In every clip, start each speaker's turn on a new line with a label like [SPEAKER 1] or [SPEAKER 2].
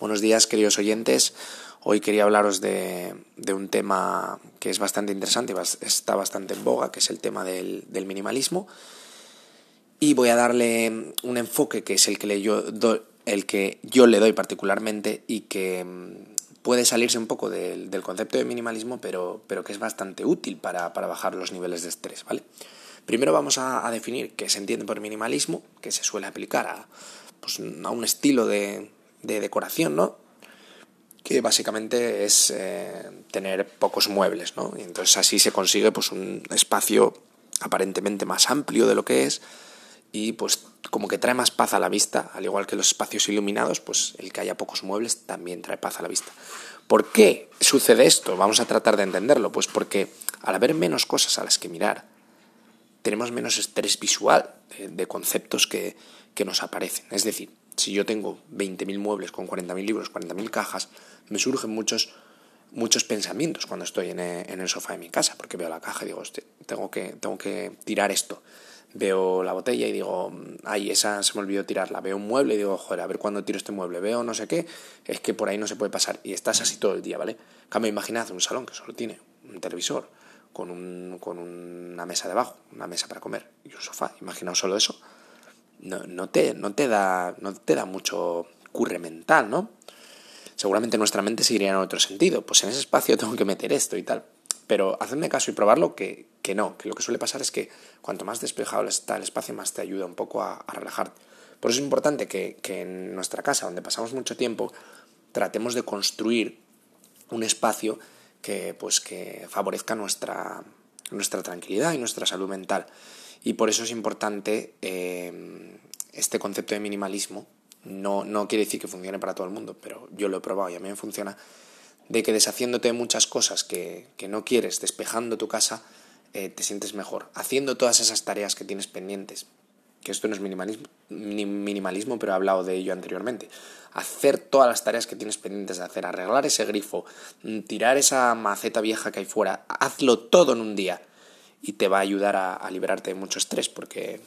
[SPEAKER 1] Buenos días, queridos oyentes. Hoy quería hablaros de, un tema que es bastante interesante y está bastante en boga, que es el tema del, minimalismo. Y voy a darle un enfoque que es el que, le yo, el que yo le doy particularmente y que mm, puede salirse un poco del, concepto de minimalismo, pero, pero, que es bastante útil para, bajar los niveles de estrés, ¿vale? Primero vamos a, a, definir qué se entiende por minimalismo, que se suele aplicar a, pues, a un estilo de, de decoración, ¿no? Que básicamente es eh, tener pocos muebles, ¿no? Y entonces así se consigue pues un espacio aparentemente más amplio de lo que es y pues como que trae más paz a la vista, al igual que los espacios iluminados, pues el que haya pocos muebles también trae paz a la vista. ¿Por qué sucede esto? Vamos a tratar de entenderlo, pues porque al haber menos cosas a las que mirar, tenemos menos estrés visual de, conceptos que, que nos aparecen. Es decir, si yo tengo 20.000 muebles con 40.000 libros, 40.000 cajas, me surgen muchos, muchos pensamientos cuando estoy en el, sofá de mi casa, porque veo la caja y digo, tengo que, tengo que tirar esto. Veo la botella y digo, ay, esa se me olvidó tirarla. Veo un mueble y digo, joder, a ver cuándo tiro este mueble. Veo no sé qué, es que por ahí no se puede pasar. Y estás así todo el día, ¿vale? Cambio, imaginad un salón que solo tiene un televisor con, un, con una mesa debajo, una mesa para comer y un sofá. Imaginaos solo eso no, no, te, no, te da, no te da mucho curre mental, ¿no? Seguramente nuestra mente seguiría en otro sentido. Pues en ese espacio tengo que meter esto y tal. Pero hacedme caso y probarlo que, que no, que lo que suele pasar es que cuanto más despejado está el espacio, más te ayuda un poco a, a relajarte. Por eso es importante que, que en nuestra casa, donde pasamos mucho tiempo, tratemos de construir un espacio que, pues, que favorezca nuestra, nuestra tranquilidad y nuestra salud mental. Y por eso es importante eh, este concepto de minimalismo. No, no quiere decir que funcione para todo el mundo, pero yo lo he probado y a mí me funciona. De que deshaciéndote de muchas cosas que, no quieres, despejando tu casa, eh, te sientes mejor. Haciendo todas esas tareas que tienes pendientes, que esto no es minimalismo, minimalismo, pero he hablado de ello anteriormente. Hacer todas las tareas que tienes pendientes de hacer, arreglar ese grifo, mm, tirar esa maceta vieja que hay fuera, hazlo todo en un día y te va a ayudar a, liberarte de mucho estrés porque,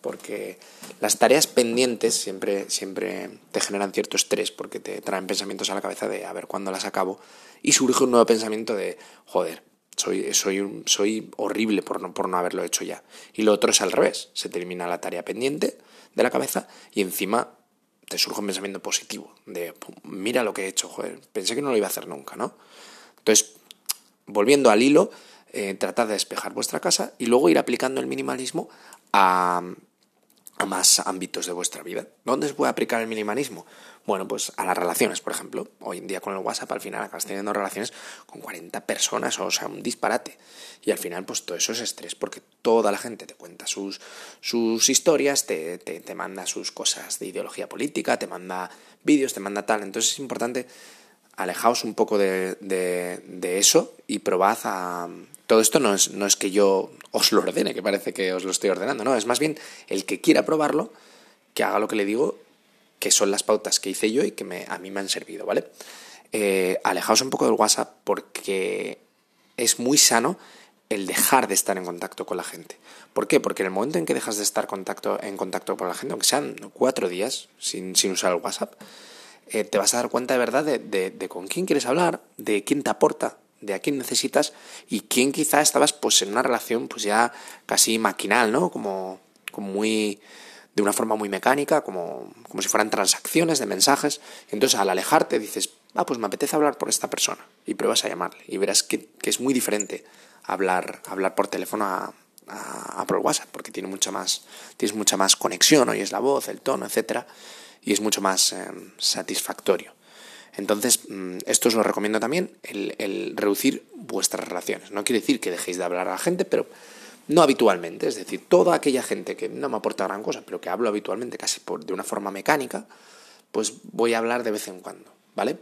[SPEAKER 1] porque las tareas pendientes siempre, siempre te generan cierto estrés porque te traen pensamientos a la cabeza de a ver cuándo las acabo y surge un nuevo pensamiento de joder, soy, soy, soy horrible por no, por no haberlo hecho ya. Y lo otro es al revés, se termina la tarea pendiente de la cabeza y encima te surge un pensamiento positivo de mira lo que he hecho, joder, pensé que no lo iba a hacer nunca, ¿no? Entonces, volviendo al hilo, eh, tratad de despejar vuestra casa y luego ir aplicando el minimalismo a, a más ámbitos de vuestra vida. ¿Dónde se puede aplicar el minimalismo? Bueno, pues a las relaciones, por ejemplo. Hoy en día con el WhatsApp al final acabas teniendo relaciones con 40 personas, o sea, un disparate. Y al final, pues todo eso es estrés, porque toda la gente te cuenta sus, sus historias, te, te, te manda sus cosas de ideología política, te manda vídeos, te manda tal. Entonces es importante alejaos un poco de, de, eso y probad a, todo esto no es, no es que yo os lo ordene, que parece que os lo estoy ordenando, no, es más bien el que quiera probarlo, que haga lo que le digo, que son las pautas que hice yo y que me, a mí me han servido, ¿vale? Eh, alejaos un poco del WhatsApp porque es muy sano el dejar de estar en contacto con la gente. ¿Por qué? Porque en el momento en que dejas de estar en contacto con la gente, aunque sean cuatro días sin, sin usar el WhatsApp, eh, te vas a dar cuenta de verdad de, con quién quieres hablar, de quién te aporta, de a quién necesitas y quién quizá estabas pues en una relación pues ya casi maquinal, ¿no? Como, muy de una forma muy mecánica, como, como si fueran transacciones de mensajes. Entonces al alejarte dices, ah, pues me apetece hablar por esta persona y pruebas a llamarle y verás que, que es muy diferente hablar, hablar por teléfono a, a, por WhatsApp porque tiene mucha más, tienes mucha más conexión, es la voz, el tono, etcétera, y es mucho más eh, satisfactorio. Entonces, mm, esto os lo recomiendo también, el, reducir vuestras relaciones. No quiere decir que dejéis de hablar a la gente, pero no habitualmente. Es decir, toda aquella gente que no me aporta gran cosa, pero que hablo habitualmente casi por, de una forma mecánica, pues voy a hablar de vez en cuando, ¿vale?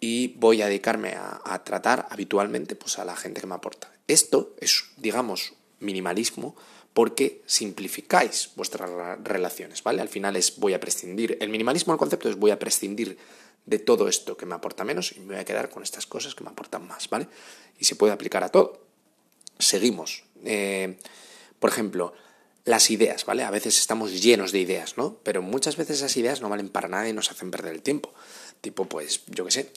[SPEAKER 1] Y voy a dedicarme a, tratar habitualmente pues, a la gente que me aporta. Esto es, digamos, minimalismo porque simplificáis vuestras relaciones, ¿vale? Al final es voy a prescindir. El minimalismo, el concepto es voy a prescindir de todo esto que me aporta menos y me voy a quedar con estas cosas que me aportan más, ¿vale? Y se puede aplicar a todo. Seguimos. Eh, por ejemplo, las ideas, ¿vale? A veces estamos llenos de ideas, ¿no? Pero muchas veces esas ideas no valen para nada y nos hacen perder el tiempo. tipo, pues, yo qué sé,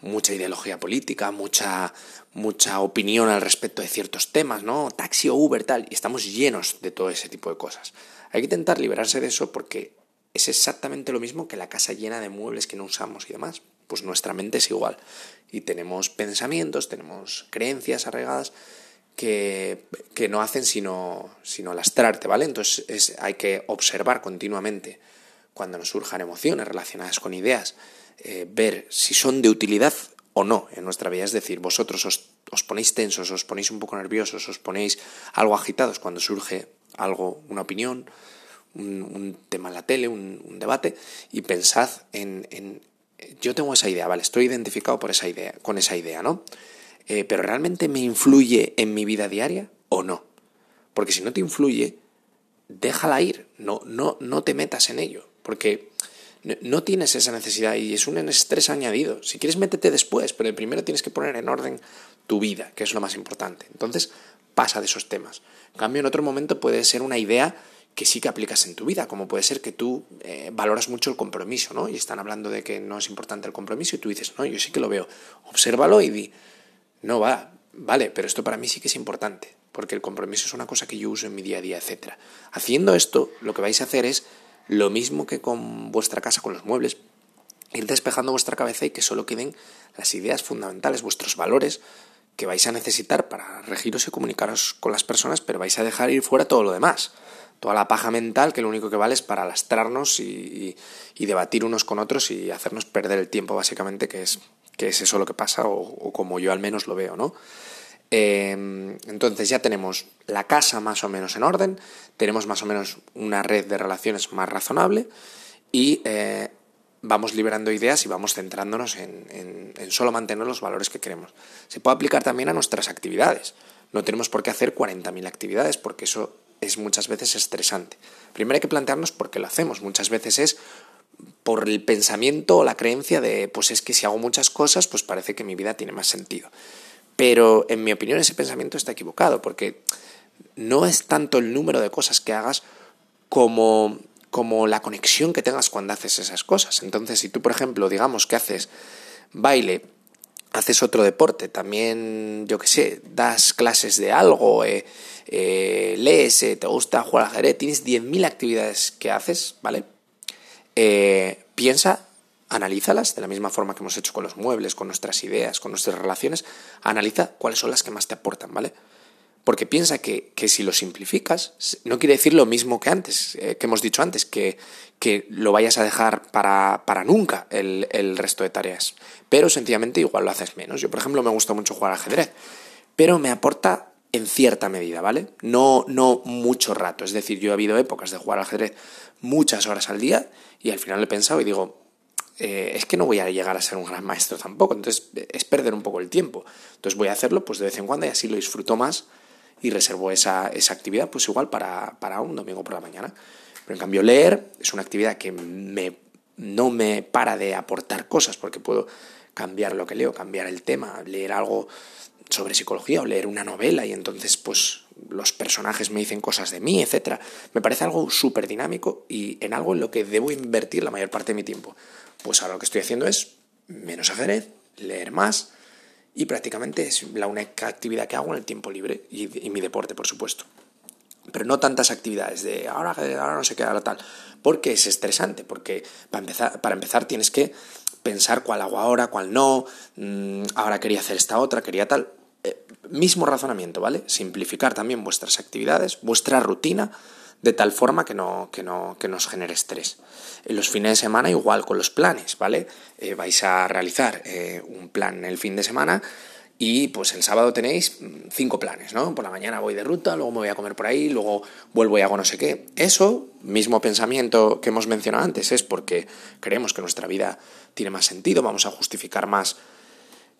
[SPEAKER 1] mucha ideología política, mucha, mucha opinión al respecto de ciertos temas, ¿no? Taxi o Uber, tal, y estamos llenos de todo ese tipo de cosas. Hay que intentar liberarse de eso porque es exactamente lo mismo que la casa llena de muebles que no usamos y demás. Pues nuestra mente es igual. Y tenemos pensamientos, tenemos creencias arraigadas que, que no hacen sino, sino lastrarte, ¿vale? Entonces es, hay que observar continuamente cuando nos surjan emociones relacionadas con ideas, eh, ver si son de utilidad o no en nuestra vida. Es decir, vosotros os, os, ponéis tensos, os ponéis un poco nerviosos, os ponéis algo agitados cuando surge algo, una opinión, un, tema en la tele, un, debate, y pensad en, en, yo tengo esa idea, vale, estoy identificado por esa idea, con esa idea, ¿no? Eh, pero ¿realmente me influye en mi vida diaria o no? Porque si no te influye, déjala ir, no, no, no te metas en ello, porque no tienes esa necesidad y es un estrés añadido. Si quieres, métete después, pero primero tienes que poner en orden tu vida, que es lo más importante. Entonces, pasa de esos temas. En cambio, en otro momento puede ser una idea que sí que aplicas en tu vida, como puede ser que tú eh, valoras mucho el compromiso, ¿no? Y están hablando de que no es importante el compromiso y tú dices, no, yo sí que lo veo. Obsérvalo y di, no va, vale, pero esto para mí sí que es importante, porque el compromiso es una cosa que yo uso en mi día a día, etc. Haciendo esto, lo que vais a hacer es lo mismo que con vuestra casa, con los muebles, ir despejando vuestra cabeza y que solo queden las ideas fundamentales, vuestros valores que vais a necesitar para regiros y comunicaros con las personas, pero vais a dejar ir fuera todo lo demás. Toda la paja mental que lo único que vale es para lastrarnos y, y, debatir unos con otros y hacernos perder el tiempo, básicamente, que es, que es eso lo que pasa, o, o como yo al menos lo veo, ¿no? Eh, entonces ya tenemos la casa más o menos en orden, tenemos más o menos una red de relaciones más razonable y eh, vamos liberando ideas y vamos centrándonos en, en, en, solo mantener los valores que queremos. Se puede aplicar también a nuestras actividades. No tenemos por qué hacer 40.000 actividades porque eso es muchas veces estresante. Primero hay que plantearnos por qué lo hacemos. Muchas veces es por el pensamiento o la creencia de, pues es que si hago muchas cosas, pues parece que mi vida tiene más sentido. Pero en mi opinión ese pensamiento está equivocado, porque no es tanto el número de cosas que hagas como, como la conexión que tengas cuando haces esas cosas. Entonces, si tú, por ejemplo, digamos que haces baile, haces otro deporte, también, yo qué sé, das clases de algo, eh, eh, lees, eh, te gusta jugar al ajedrez, tienes 10.000 actividades que haces, ¿vale? Piensa analízalas de la misma forma que hemos hecho con los muebles, con nuestras ideas, con nuestras relaciones, analiza cuáles son las que más te aportan, ¿vale? Porque piensa que, que si lo simplificas, no quiere decir lo mismo que antes, eh, que hemos dicho antes, que, que lo vayas a dejar para, para nunca el, el, resto de tareas. Pero sencillamente igual lo haces menos. Yo, por ejemplo, me gusta mucho jugar ajedrez, pero me aporta en cierta medida, ¿vale? No, no mucho rato. Es decir, yo he habido épocas de jugar ajedrez muchas horas al día y al final he pensado y digo, eh, es que no voy a llegar a ser un gran maestro tampoco, entonces es perder un poco el tiempo. Entonces voy a hacerlo pues de vez en cuando y así lo disfruto más y reservo esa, esa actividad pues igual para, para, un domingo por la mañana. Pero en cambio leer es una actividad que me, no me para de aportar cosas porque puedo cambiar lo que leo, cambiar el tema, leer algo sobre psicología o leer una novela y entonces pues los personajes me dicen cosas de mí, etc. Me parece algo súper dinámico y en algo en lo que debo invertir la mayor parte de mi tiempo. Pues ahora lo que estoy haciendo es menos ajedrez, leer más y prácticamente es la única actividad que hago en el tiempo libre y, mi deporte, por supuesto. Pero no tantas actividades de ahora, ahora no sé qué, ahora tal, porque es estresante, porque para empezar, para empezar tienes que pensar cuál hago ahora, cuál no, mmm, ahora quería hacer esta otra, quería tal. Mismo razonamiento, ¿vale? Simplificar también vuestras actividades, vuestra rutina, de tal forma que no, que no, que nos genere estrés. En los fines de semana igual con los planes, ¿vale? Eh, vais a realizar eh, un plan el fin de semana y pues el sábado tenéis mm, cinco planes, ¿no? Por la mañana voy de ruta, luego me voy a comer por ahí, luego vuelvo y hago no sé qué. Eso, mismo pensamiento que hemos mencionado antes, es porque creemos que nuestra vida tiene más sentido, vamos a justificar más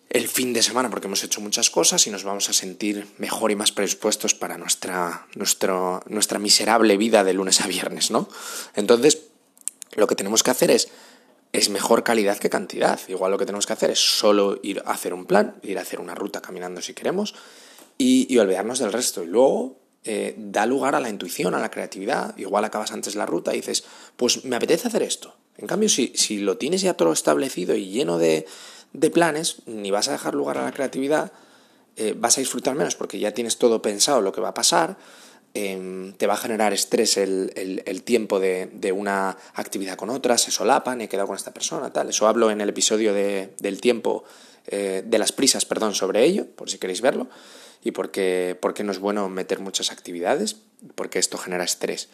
[SPEAKER 1] el fin de semana porque hemos hecho muchas cosas y nos vamos a sentir mejor y más predispuestos para nuestra, nuestro, nuestra miserable vida de lunes a viernes, ¿no? Entonces, lo que tenemos que hacer es, es mejor calidad que cantidad. Igual lo que tenemos que hacer es solo ir a hacer un plan, ir a hacer una ruta caminando si queremos y, olvidarnos del resto. Y luego eh, da lugar a la intuición, a la creatividad. Igual acabas antes la ruta y dices, pues me apetece hacer esto. En cambio, si, si lo tienes ya todo establecido y lleno de, de planes, ni vas a dejar lugar a la creatividad, eh, vas a disfrutar menos porque ya tienes todo pensado lo que va a pasar, em, te va a generar estrés el, el, tiempo de, de, una actividad con otra, se solapan, he quedado con esta persona, tal. Eso hablo en el episodio de, del tiempo, eh, de las prisas, perdón, sobre ello, por si queréis verlo, y porque, porque no es bueno meter muchas actividades, porque esto genera estrés.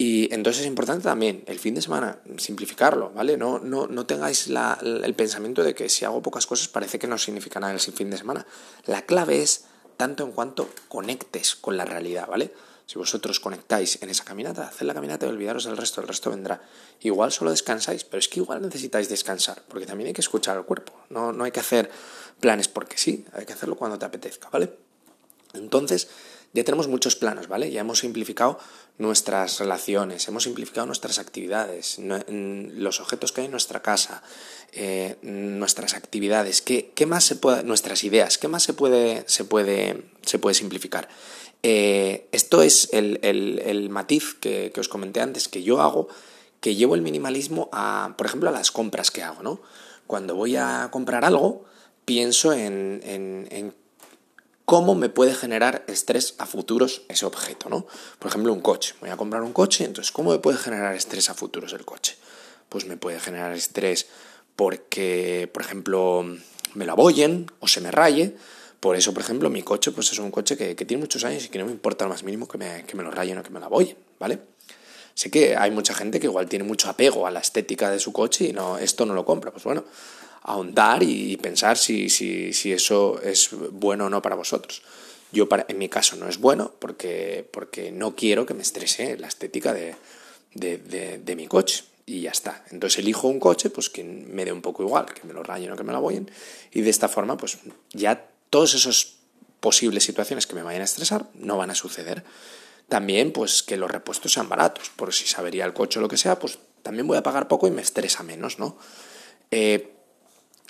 [SPEAKER 1] Y entonces es importante también el fin de semana simplificarlo, ¿vale? No, no, no tengáis el pensamiento de que si hago pocas cosas parece que no significa nada el fin de semana. La clave es tanto en cuanto conectes con la realidad, ¿vale? Si vosotros conectáis en esa caminata, haced la caminata y olvidaros del resto, el resto vendrá. Igual solo descansáis, pero es que igual necesitáis descansar, porque también hay que escuchar al cuerpo. No, no hay que hacer planes porque sí, hay que hacerlo cuando te apetezca, ¿vale? Entonces, ya tenemos muchos planos, ¿vale? Ya hemos simplificado nuestras relaciones, hemos simplificado nuestras actividades, los objetos que hay en nuestra casa, eh, nuestras actividades, ¿qué, más se puede, nuestras ideas, qué más se puede, se puede, se puede simplificar. Eh, esto es el, matiz que, os comenté antes que yo hago, que llevo el minimalismo a, por ejemplo, a las compras que hago, ¿no? Cuando voy a comprar algo, pienso en, en cómo me puede generar estrés a futuros ese objeto, ¿no? Por ejemplo, un coche. Voy a comprar un coche, entonces, ¿cómo me puede generar estrés a futuros el coche? Pues me puede generar estrés porque, por ejemplo, me lo aboyen o se me raye. Por eso, por ejemplo, mi coche pues es un coche que, tiene muchos años y que no me importa lo más mínimo que me, que me lo rayen o que me lo aboyen, ¿vale? Sé que hay mucha gente que igual tiene mucho apego a la estética de su coche y no, esto no lo compra. Pues bueno, ahondar y pensar si, si, si, eso es bueno o no para vosotros. Yo, para, en mi caso, no es bueno porque, porque no quiero que me estrese la estética de, de, de, mi coche. Y ya está. Entonces elijo un coche pues que me dé un poco igual, que me lo rayen o que me lo aboyen. Y de esta forma, pues ya todas esas posibles situaciones que me vayan a estresar no van a suceder. También, pues que los repuestos sean baratos. Por si sabería el coche o lo que sea, pues también voy a pagar poco y me estresa menos, ¿no? Eh,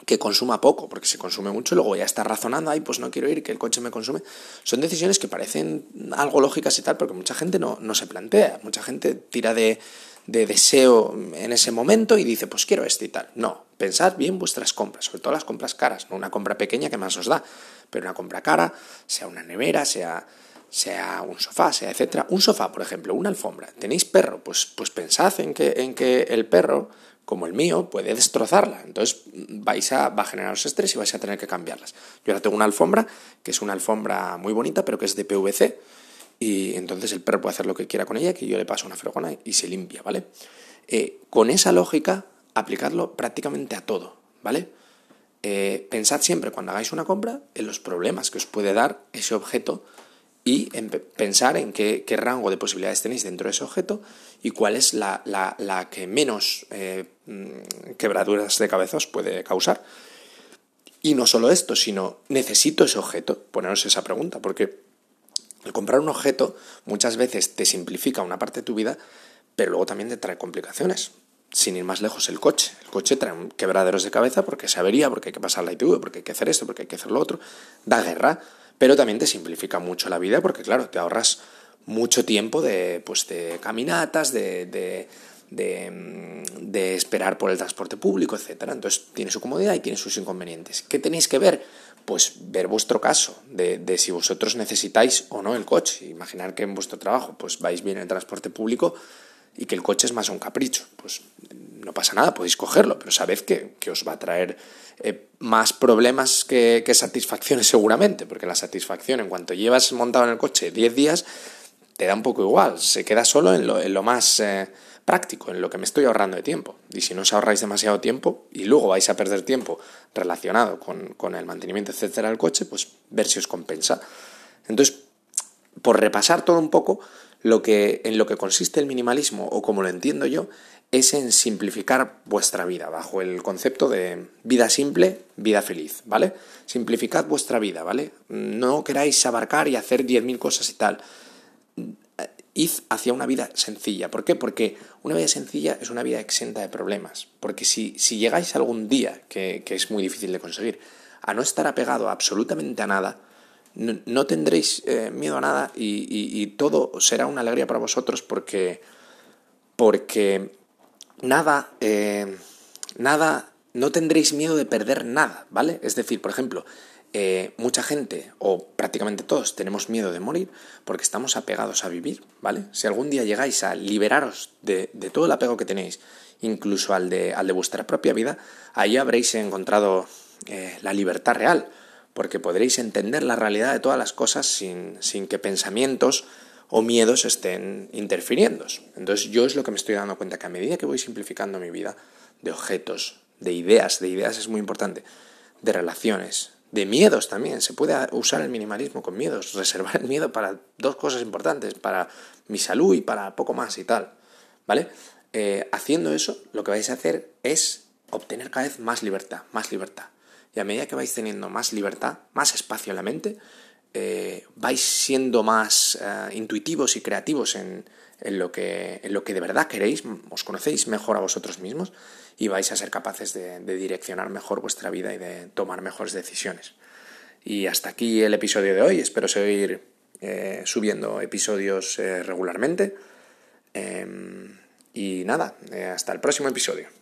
[SPEAKER 1] que consuma poco, porque si consume mucho luego ya está razonando, ay, pues no quiero ir, que el coche me consume. Son decisiones que parecen algo lógicas y tal, porque mucha gente no, no se plantea, mucha gente tira de, de, deseo en ese momento y dice, pues quiero este y tal. No, pensad bien vuestras compras, sobre todo las compras caras, no una compra pequeña que más os da, pero una compra cara, sea una nevera, sea sea un sofá, sea etcétera. Un sofá, por ejemplo, una alfombra. ¿Tenéis perro? Pues, pues pensad en que, en que el perro como el mío, puede destrozarla. Entonces vais a, va a generaros estrés y vais a tener que cambiarlas. Yo ahora tengo una alfombra, que es una alfombra muy bonita, pero que es de PVC, y entonces el perro puede hacer lo que quiera con ella, que yo le paso una fregona y se limpia, ¿vale? Eh, con esa lógica, aplicadlo prácticamente a todo, ¿vale? Eh, pensad siempre cuando hagáis una compra en los problemas que os puede dar ese objeto y pensar en qué, rango de posibilidades tenéis dentro de ese objeto y cuál es la, que menos eh, mm, quebraduras de cabeza os puede causar. Y no solo esto, sino necesito ese objeto, poneros esa pregunta, porque el comprar un objeto muchas veces te simplifica una parte de tu vida, pero luego también te trae complicaciones. Sin ir más lejos, el coche. El coche trae quebraderos de cabeza porque se avería, porque hay que pasar la ITV, porque hay que hacer esto, porque hay que hacer lo otro. Da guerra pero también te simplifica mucho la vida porque, claro, te ahorras mucho tiempo de, pues, de caminatas, de, de, de, esperar por el transporte público, etc. Entonces tiene su comodidad y tiene sus inconvenientes. ¿Qué tenéis que ver? Pues ver vuestro caso, de, de si vosotros necesitáis o no el coche. Imaginar que en vuestro trabajo pues vais bien en el transporte público y que el coche es más un capricho. Pues no pasa nada, podéis cogerlo, pero sabed que, que os va a traer eh, más problemas que, satisfacciones seguramente, porque la satisfacción en cuanto llevas montado en el coche 10 días, te da un poco igual, se queda solo en lo, en lo más eh, práctico, en lo que me estoy ahorrando de tiempo. Y si no os ahorráis demasiado tiempo y luego vais a perder tiempo relacionado con, con el mantenimiento, etcétera, del coche, pues ver si os compensa. Entonces, por repasar todo un poco, lo que, en lo que consiste el minimalismo, o como lo entiendo yo, es en simplificar vuestra vida, bajo el concepto de vida simple, vida feliz, ¿vale? Simplificad vuestra vida, ¿vale? No queráis abarcar y hacer 10.000 cosas y tal. Id hacia una vida sencilla. ¿Por qué? Porque una vida sencilla es una vida exenta de problemas. Porque si, si llegáis algún día, que, es muy difícil de conseguir, a no estar apegado absolutamente a nada, no, tendréis eh, miedo a nada y, todo será una alegría para vosotros porque, porque nada, eh, nada, no tendréis miedo de perder nada, ¿vale? Es decir, por ejemplo, eh, mucha gente, o prácticamente todos, tenemos miedo de morir porque estamos apegados a vivir, ¿vale? Si algún día llegáis a liberaros de, todo el apego que tenéis, incluso al de, al de vuestra propia vida, ahí habréis encontrado eh, la libertad real, porque podréis entender la realidad de todas las cosas sin, sin que pensamientos o miedos estén interfiriendo. Entonces yo es lo que me estoy dando cuenta, que a medida que voy simplificando mi vida, de objetos, de ideas, de ideas es muy importante, de relaciones, de miedos también. Se puede usar el minimalismo con miedos, reservar el miedo para dos cosas importantes, para mi salud y para poco más y tal. ¿Vale? Eh, haciendo eso, lo que vais a hacer es obtener cada vez más libertad, más libertad. Y a medida que vais teniendo más libertad, más espacio en la mente, eh, vais siendo más eh, intuitivos y creativos en, en lo, que, en lo que de verdad queréis, os conocéis mejor a vosotros mismos y vais a ser capaces de, direccionar mejor vuestra vida y de tomar mejores decisiones. Y hasta aquí el episodio de hoy, espero seguir eh, subiendo episodios regularmente. Em, y nada, hasta el próximo episodio.